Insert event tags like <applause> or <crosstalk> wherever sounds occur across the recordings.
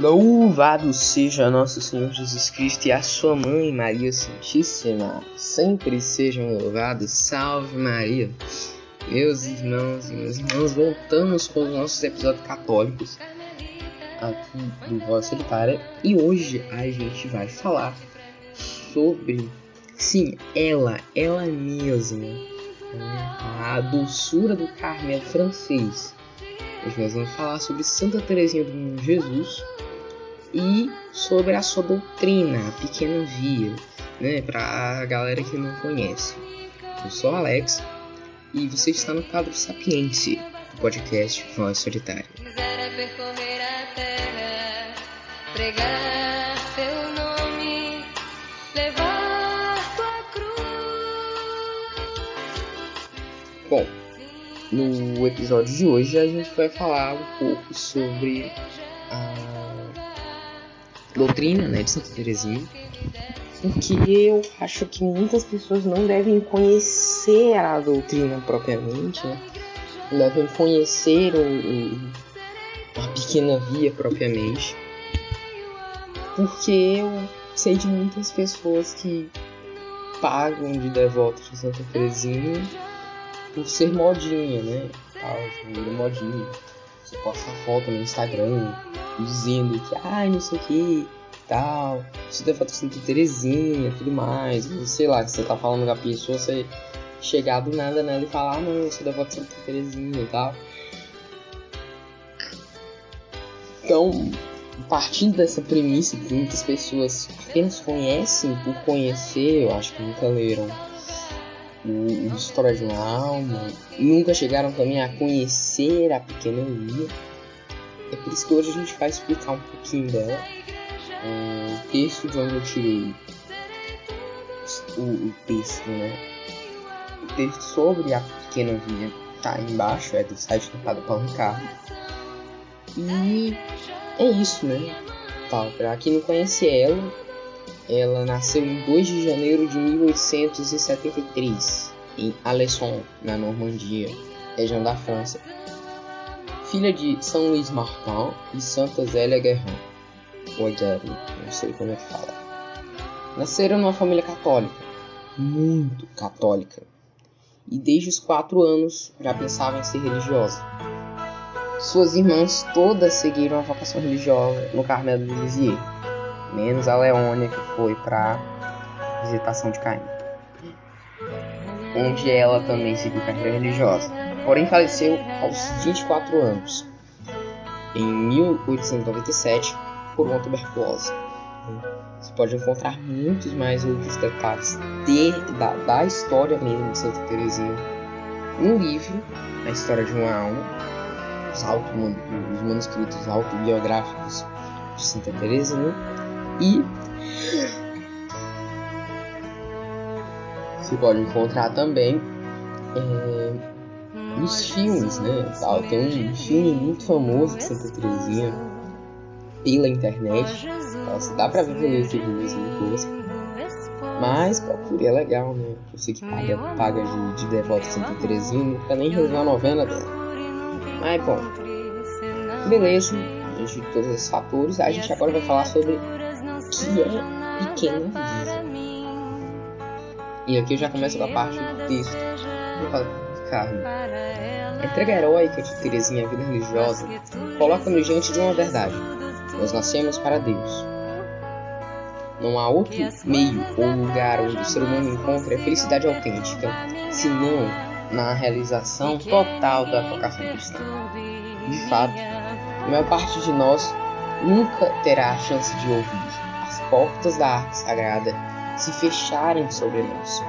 Louvado seja nosso Senhor Jesus Cristo e a sua mãe Maria Santíssima. Sempre sejam louvados. Salve Maria. Meus irmãos e meus irmãos, voltamos com os nossos episódios católicos aqui do Voz Solitária e hoje a gente vai falar sobre, sim, ela, ela mesma, a doçura do Carmelo francês Hoje nós vamos falar sobre Santa Teresinha do Menino Jesus e sobre a sua doutrina, a pequena via, né, para a galera que não conhece. Eu sou Alex e você está no quadro Sapiência, do podcast Voz Solitária. Bom, no episódio de hoje a gente vai falar um pouco sobre a doutrina né, de Santa Teresinha, porque eu acho que muitas pessoas não devem conhecer a doutrina propriamente, né? devem conhecer o, o, a pequena via propriamente, porque eu sei de muitas pessoas que pagam de devotos de Santa Teresinha por ser modinha, né? Vira modinha. Você posta foto no Instagram dizendo que, ai, não sei o que, tal. Você tem foto de Terezinha, tudo mais. Sei lá, que você tá falando com a pessoa, você chegar do nada nela e falar, ah, não, eu sou da foto de Terezinha e tal. Então, partindo dessa premissa que muitas pessoas apenas conhecem por conhecer, eu acho que nunca leram o, História de uma Alma, nunca chegaram também a conhecer a Pequena Lia. É por isso que hoje a gente vai explicar um pouquinho dela. O texto de onde eu tirei o, o texto, né? O texto sobre a Pequena Via tá embaixo, é do site do Padre Paulo Ricardo. E é isso, né? Tá, pra quem não conhece ela, ela nasceu em 2 de janeiro de 1873, em Alesson, na Normandia, região da França. Filha de São Luís Martin e Santa Zélia Guerrin, ou Guerrin, não sei como é que fala. Nasceram numa família católica, muito católica, e desde os 4 anos já pensava em ser religiosa. Suas irmãs todas seguiram a vocação religiosa no Carmelo de Lisieux menos a Leônia que foi para visitação de Caim, onde ela também seguiu carreira religiosa. Porém faleceu aos 24 anos, em 1897, por uma tuberculose. Você pode encontrar muitos mais outros detalhes de, da, da história mesmo de Santa Teresinha no livro A História de uma Alma, os, auto, os manuscritos autobiográficos de Santa Teresinha e você pode encontrar também é, nos filmes, né? Tal. Tem um filme muito famoso de Santa Teresinha pela internet. Nossa, dá pra ver pelo YouTube mesmo depois. Mas procure, é legal, né? Você que paga, paga de, de devoto de Santa Teresinha, não fica nem resolver a novena dela. Mas bom, beleza. A gente de todos esses fatores, a gente agora vai falar sobre que é pequena vida. E aqui eu já começo com a parte do texto do Padre Ricardo. A entrega heróica de Teresinha à vida religiosa coloca-nos diante de uma verdade. Nós nascemos para Deus. Não há outro meio ou lugar onde o ser humano encontre a felicidade autêntica, senão na realização total da vocação cristã. De fato, a maior parte de nós nunca terá a chance de ouvir portas da arca sagrada se fecharem sobre nós,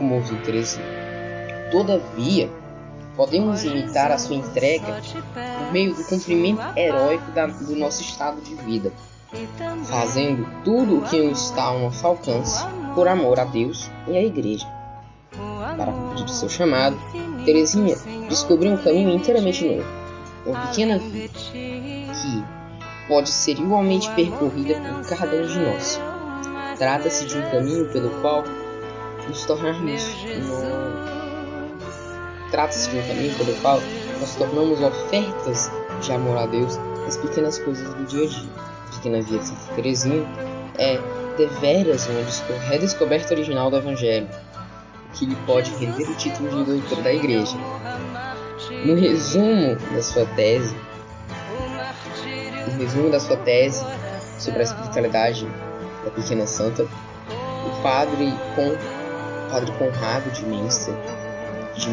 ouviu Teresinha. Todavia, podemos imitar a sua entrega por meio do cumprimento heróico da, do nosso estado de vida, fazendo tudo o que está ao nosso alcance por amor a Deus e à Igreja. Para cumprir seu chamado, Teresinha descobriu um caminho inteiramente novo, uma pequena vida que pode ser igualmente percorrida por cada um de nós. Trata-se de um caminho pelo qual nos tornarmos no... Trata-se de um caminho pelo qual nós tornamos ofertas de amor a Deus nas pequenas coisas do dia a dia. Pequena Via de Santa Teresinha é deveras uma redescoberta original do Evangelho, que lhe pode render o título de doutor da Igreja. No resumo da sua tese, resumo da sua tese sobre a espiritualidade da pequena santa, o padre com o padre Conrado de Münster, de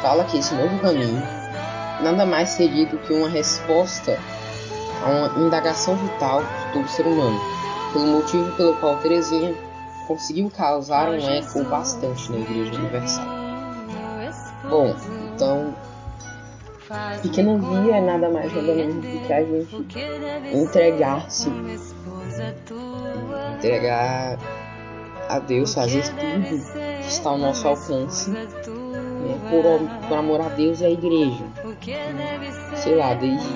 fala que esse novo caminho nada mais seria do que uma resposta a uma indagação vital de todo ser humano, pelo motivo pelo qual Teresinha conseguiu causar um eco bastante na Igreja Universal. Bom, então, Pequena Via é nada mais nada menos do que a gente entregar-se, entregar a Deus, fazer tudo que está ao nosso alcance né, por, por amor a Deus e à igreja. Sei lá, desde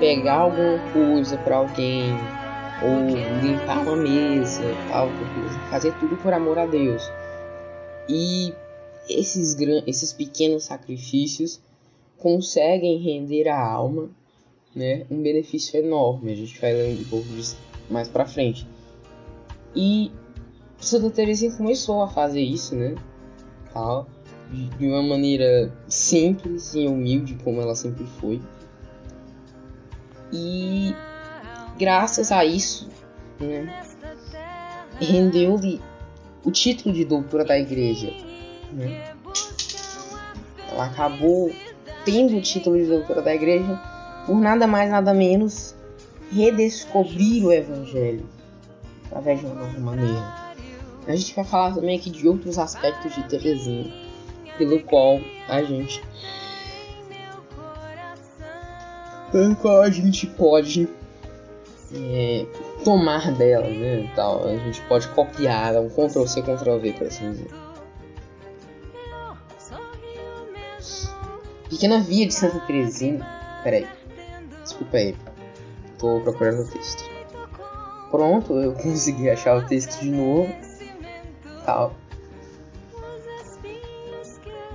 pegar alguma coisa para alguém, ou limpar uma mesa, tal, fazer tudo por amor a Deus. E esses, esses pequenos sacrifícios conseguem render à alma né, um benefício enorme. A gente vai ler um pouco disso mais para frente. E Santa Teresinha começou a fazer isso, né? Tal de uma maneira simples e humilde, como ela sempre foi. E graças a isso, né, rendeu-lhe o título de doutora da igreja. Né? Ela acabou tendo o título de doutora da igreja por nada mais nada menos redescobrir o evangelho através de uma nova maneira. A gente vai falar também aqui de outros aspectos de Teresinha pelo qual a gente pelo qual a gente pode é, tomar dela, né? Tal. A gente pode copiar, um Ctrl C, Ctrl V, por assim dizer. Pequena Via de Santa Teresinha. Peraí. Desculpa aí. Tô procurando o texto. Pronto, eu <laughs> consegui achar o texto de novo. Tal.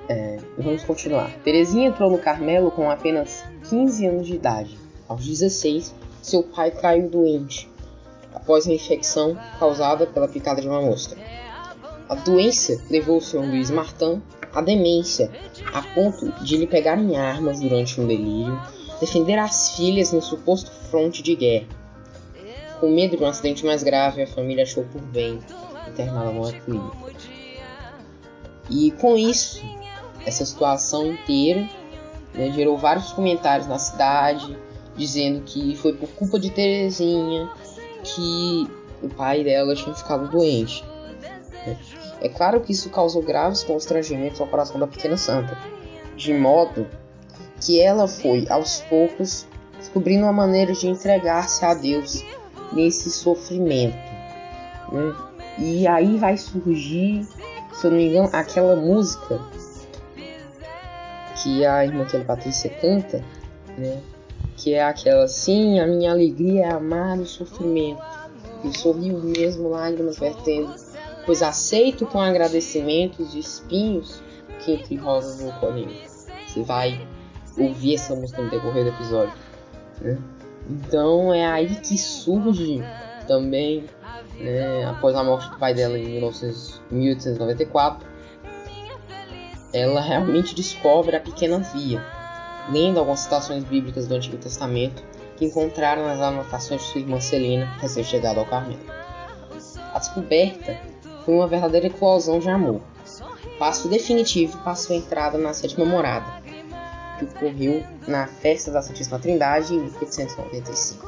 É, vamos continuar. Terezinha entrou no Carmelo com apenas 15 anos de idade. Aos 16, seu pai caiu doente após uma infecção causada pela picada de uma mosca. A doença levou o Sr. Luiz Martin à demência, a ponto de lhe pegarem armas durante um delírio, defender as filhas no suposto fronte de guerra. Com medo de um acidente mais grave, a família achou por bem interná-la numa clínica. E com isso, essa situação inteira, né, gerou vários comentários na cidade dizendo que foi por culpa de Terezinha que o pai dela tinha ficado doente. Né. É claro que isso causou graves constrangimentos ao coração da pequena santa, de modo que ela foi aos poucos descobrindo uma maneira de entregar-se a Deus nesse sofrimento. Né? E aí vai surgir, se eu não me engano, aquela música que a irmã que Patrícia canta, né? Que é aquela assim, a minha alegria é amar o sofrimento. E sorriu mesmo lágrimas vertendo, pois aceito com agradecimentos de espinhos que entre rosas vou colhendo. Você vai ouvir essa música no decorrer do episódio. Né? Então é aí que surge também, né, após a morte do pai dela em 1894, ela realmente descobre a pequena via, lendo algumas citações bíblicas do Antigo Testamento que encontraram nas anotações de sua irmã Celina, recém-chegada ao Carmelo. A descoberta foi uma verdadeira eclosão de amor, passo definitivo para sua entrada na sétima morada, que ocorreu na festa da Santíssima Trindade em 1895.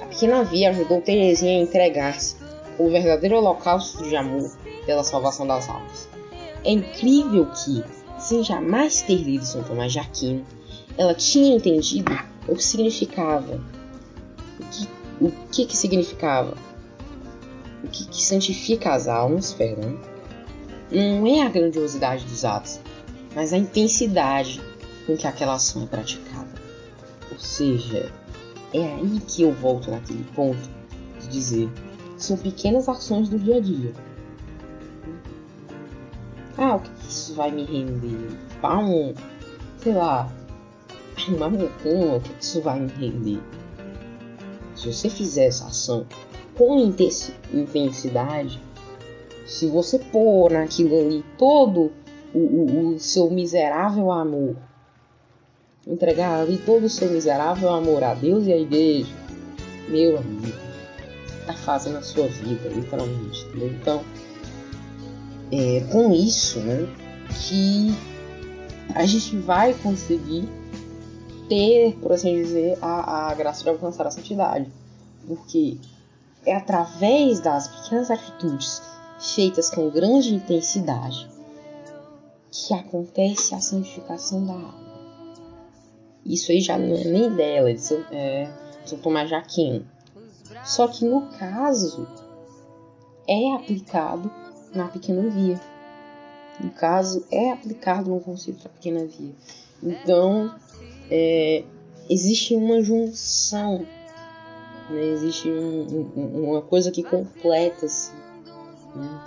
A pequena via ajudou Teresinha a entregar-se como verdadeiro holocausto de amor pela salvação das almas. É incrível que, sem jamais ter lido São Tomás de Aquino, ela tinha entendido o que significava. O que, o que, que significava? O que, que santifica as almas, perdão, não é a grandiosidade dos atos, mas a intensidade com que aquela ação é praticada. Ou seja, é aí que eu volto naquele ponto de dizer: são pequenas ações do dia a dia ah, o que isso vai me render? Ah, um, sei lá, uma mucuna, o que isso vai entender? Se você fizer essa ação com intensidade, se você pôr naquilo ali todo o, o, o seu miserável amor, entregar ali todo o seu miserável amor a Deus e à igreja, meu amigo, tá fazendo a sua vida, literalmente. Entendeu? Então, é com isso, né, que a gente vai conseguir ter, por assim dizer, a, a graça de alcançar a santidade. Porque é através das pequenas atitudes feitas com grande intensidade que acontece a santificação da alma. Isso aí já não é nem dela, é de São, é, São Tomás de Aquino. Só que no caso é aplicado na pequena via. No caso é aplicado no conceito da pequena via. Então é, existe uma junção, né? existe um, um, uma coisa que completa-se. Né?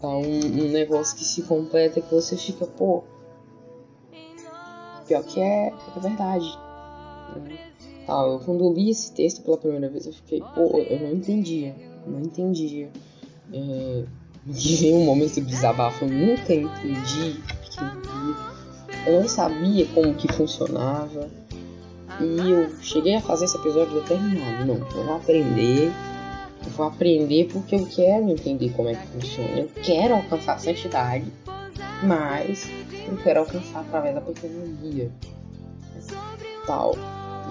Tá um, um, negócio que se completa que você fica, pô. Pior que é, é verdade. Né? Tá, eu, quando li esse texto pela primeira vez, eu fiquei, pô, eu não entendia. Não entendia. É, <laughs> veio um momento de desabafo, eu nunca entendi. Eu não sabia como que funcionava. E eu cheguei a fazer esse episódio determinado. Não, eu vou aprender. Eu vou aprender porque eu quero entender como é que funciona. Eu quero alcançar a santidade. Mas eu quero alcançar através da pequenonia. Tal.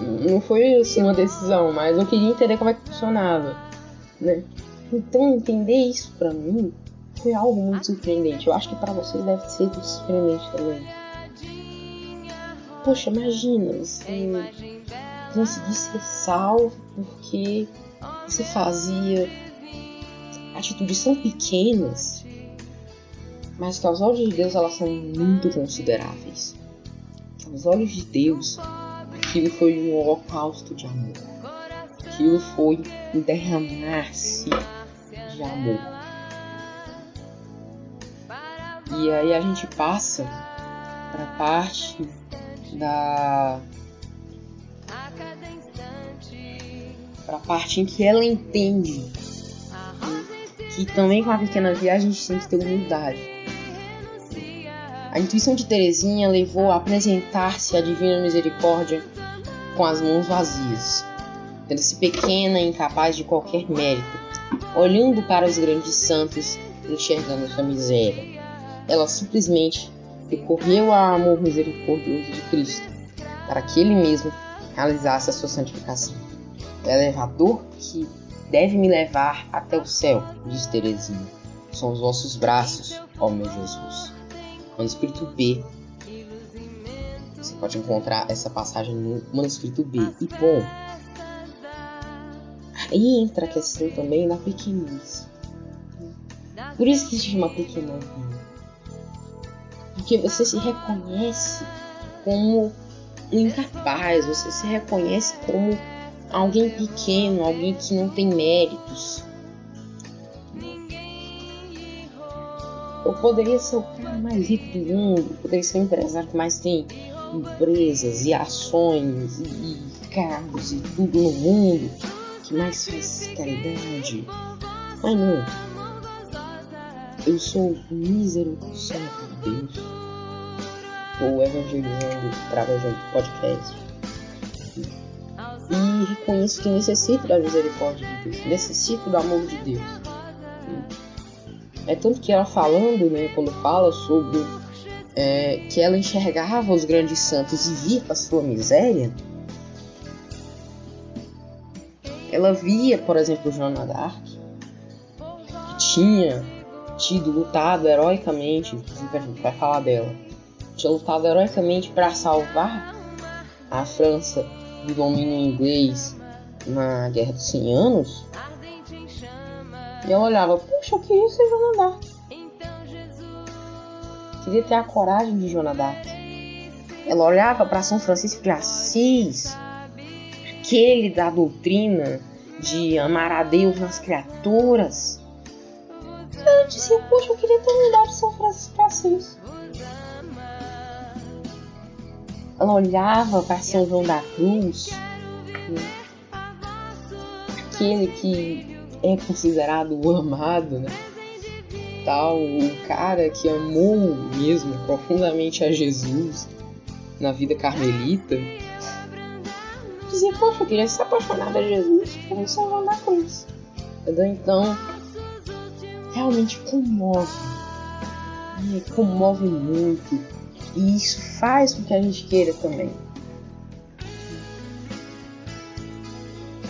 Não foi assim uma decisão, mas eu queria entender como é que funcionava. Né? Então entender isso pra mim foi algo muito surpreendente. Eu acho que para vocês deve ser surpreendente também. Poxa, imagina você conseguir ser salvo porque você fazia atitudes tão pequenas, mas que aos olhos de Deus elas são muito consideráveis. Aos olhos de Deus, aquilo foi um holocausto de amor. Aquilo foi um derramar-se de amor. E aí a gente passa para a parte da para a parte em que ela entende que também com a pequena viagem a gente tem que ter humildade. A intuição de Teresinha levou a apresentar-se à divina misericórdia com as mãos vazias, tendo-se pequena e incapaz de qualquer mérito, olhando para os grandes santos, enxergando sua miséria. Ela simplesmente recorreu ao amor misericordioso de Cristo, para que ele mesmo realizasse a sua santificação. O elevador que deve me levar até o céu, diz Teresinha, são os vossos braços, ó meu Jesus. Manuscrito B. Você pode encontrar essa passagem no manuscrito B. E bom, aí entra a questão também da pequenez. Por isso que se chama porque você se reconhece como incapaz, você se reconhece como alguém pequeno, alguém que não tem méritos. Eu poderia ser o cara mais rico do mundo, poderia ser o empresário que mais tem empresas e ações e carros e tudo no mundo, que mais faz caridade. Mas não. Eu sou mísero servo de Deus ou evangelizando através de um podcast. E reconheço que necessito da misericórdia de Deus, necessito do amor de Deus. É tanto que ela falando, né, quando fala sobre é, que ela enxergava os grandes santos e via a sua miséria, ela via, por exemplo, Joana d'Arc, que tinha tido lutado heroicamente, inclusive a gente vai falar dela, tinha lutado heroicamente para salvar a França do domínio inglês na Guerra dos 100 Anos. E ela olhava, puxa, eu queria ser Joana d'Arc. Queria ter a coragem de Joana d'Arc. Ela olhava para São Francisco de Assis, aquele da doutrina de amar a Deus nas criaturas. Dizia, poxa, eu queria ter um lugar de São Francisco ela olhava para São João da Cruz, aquele que é considerado o amado, né? Tal, o cara que amou mesmo profundamente a Jesus na vida carmelita, dizia, poxa, eu queria ser apaixonada a Jesus como São João da Cruz. Então, realmente comove. Né? Comove muito. E isso faz com que a gente queira também.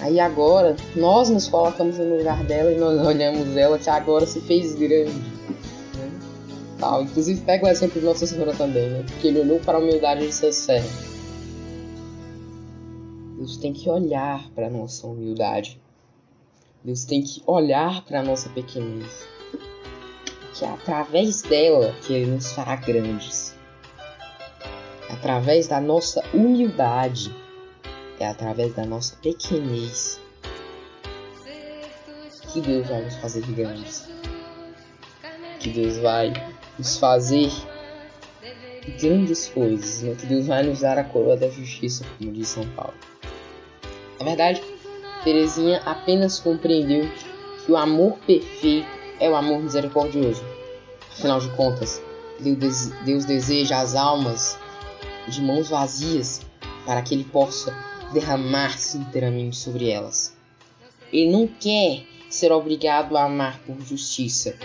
Aí agora, nós nos colocamos no lugar dela e nós olhamos ela que agora se fez grande. Tal. Inclusive, pega o exemplo de Nossa Senhora também, né? Porque ele olhou para a humildade de seus servos. Deus tem que olhar para a nossa humildade. Deus tem que olhar para a nossa pequenez. Que é através dela que Ele nos fará grandes. Através da nossa humildade é através da nossa pequenez que Deus vai nos fazer grandes. Que Deus vai nos fazer grandes coisas, né? que Deus vai nos dar a coroa da justiça, como diz São Paulo. Na verdade, Terezinha apenas compreendeu que o amor perfeito é o amor misericordioso. Afinal de contas, Deus deseja as almas de mãos vazias para que Ele possa derramar-se inteiramente sobre elas. Ele não quer ser obrigado a amar por justiça,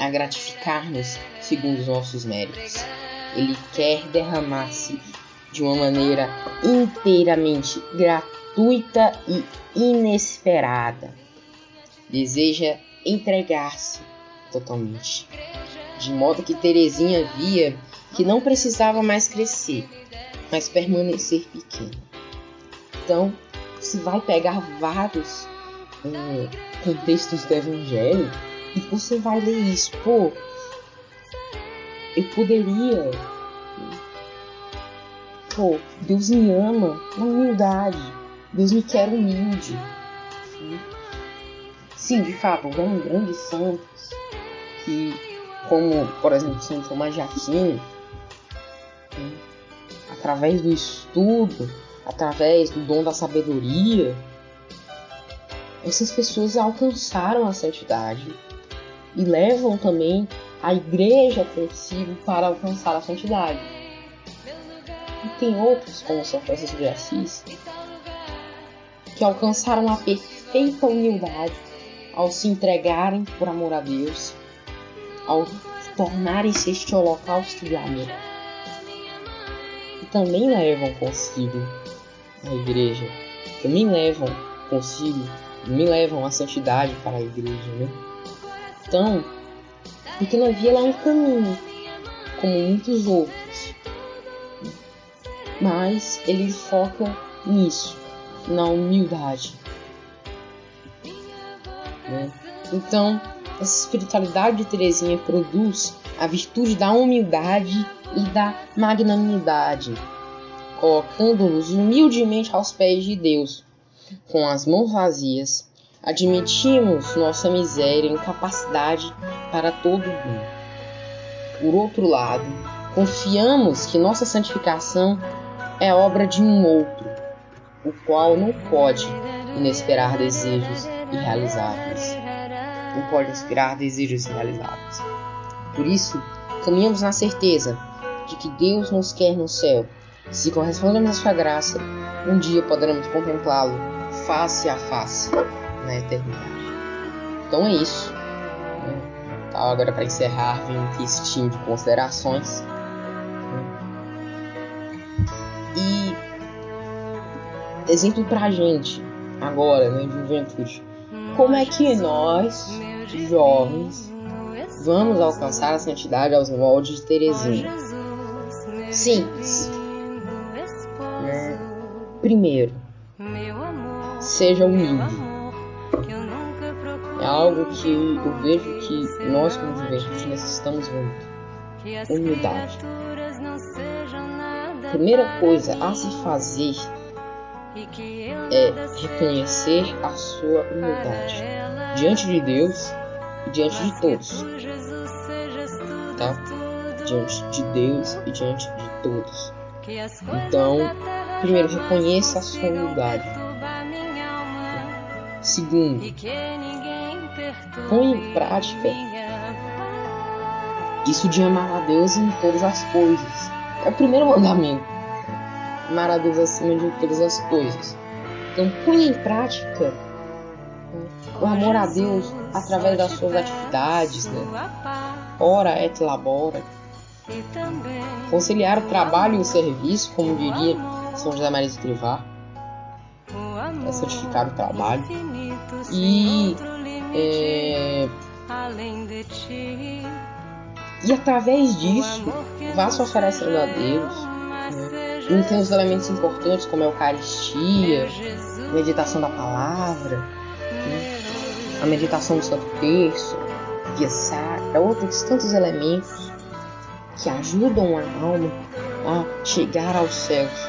a gratificar-nos segundo os nossos méritos. Ele quer derramar-se de uma maneira inteiramente gratuita e inesperada. Deseja entregar-se totalmente. De modo que Terezinha via que não precisava mais crescer, mas permanecer pequena. Então, você vai pegar vários é, contextos do Evangelho e você vai ler isso. Pô, eu poderia. Pô, Deus me ama na humildade. Deus me quer humilde. Sim, de fato, houveram grandes santos que, como por exemplo São Tomás de Aquino, através do estudo através do dom da sabedoria, essas pessoas alcançaram a santidade e levam também a igreja consigo para alcançar a santidade. E tem outros, como São Francisco de Assis, que alcançaram a perfeita humildade ao se entregarem por amor a Deus, ao tornarem-se este holocausto de amor. E também levam consigo a igreja também levam consigo, me levam à santidade para a igreja, né? Então, porque na via lá um caminho, como muitos outros, mas ele foca nisso, na humildade. Né? Então, essa espiritualidade de Teresinha produz a virtude da humildade e da magnanimidade colocando-nos humildemente aos pés de Deus. Com as mãos vazias, admitimos nossa miséria e incapacidade para todo o bem. Por outro lado, confiamos que nossa santificação é obra de um outro, o qual não pode inesperar desejos irrealizáveis. Não pode inspirar desejos irrealizáveis. Por isso, caminhamos na certeza de que Deus nos quer no céu se correspondemos à sua graça, um dia poderemos contemplá-lo face a face na eternidade. Então é isso. Então, agora para encerrar, vem um textinho de considerações. E exemplo pra gente agora, né, juventude. Como é que nós, jovens, vamos alcançar a santidade aos moldes de Teresinha? Simples Primeiro, seja humilde. É algo que eu vejo que nós, como juventude, necessitamos muito. Humildade. Primeira coisa a se fazer é reconhecer a sua humildade diante de Deus e diante de todos. Tá? Diante de Deus e diante de todos. Então, primeiro, reconheça a sua humildade. Segundo, põe em prática isso de amar a Deus em todas as coisas. É o primeiro mandamento. Amar a Deus acima de todas as coisas. Então, põe em prática o amor a Deus através das suas atividades, né? Ora et labora. Conciliar o trabalho e o serviço, como diria São José Maria de Escrivá, é santificar o trabalho. E, é, e através disso, vá se oferecendo a Deus. Né? Não tem os elementos importantes como a Eucaristia, meditação da palavra, né? a meditação do Santo Terço, via sacra, outros tantos elementos que ajudam a alma a chegar aos céus.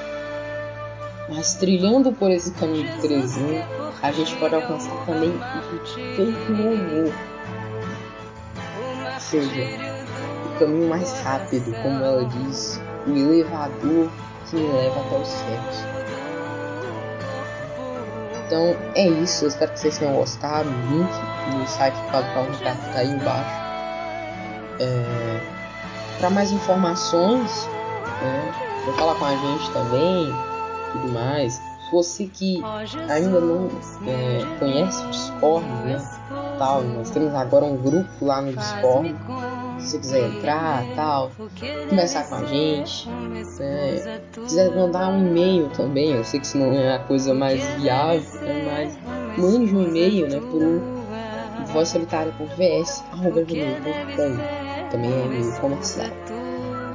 Mas trilhando por esse caminho de Terezinha, a gente pode alcançar também o perfeito louvor. Ou seja, o caminho mais rápido, como ela diz, o elevador que me leva até os céus. Então é isso, eu espero que vocês tenham gostado. O link do site do Padre Paulo Ricardo está aí embaixo. É, Para mais informações, né, vou falar com a gente também, tudo mais. Se você que ainda não é, conhece o Discord, né, tal, nós temos agora um grupo lá no Discord. Se quiser entrar, tal, conversar com a gente, né, quiser mandar um e-mail também, eu sei que isso não é a coisa mais viável, né, mas mande um e-mail, né, pro vozsolitária.vs também é e-mail comercial.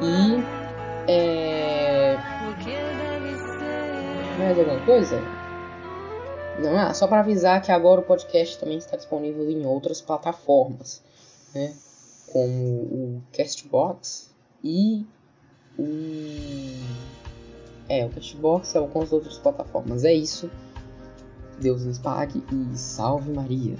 E é... mais alguma coisa? Não, ah, só para avisar que agora o podcast também está disponível em outras plataformas, né? Como o Castbox e o. É, o Castbox e algumas outras plataformas. É isso. Deus nos pague e salve Maria.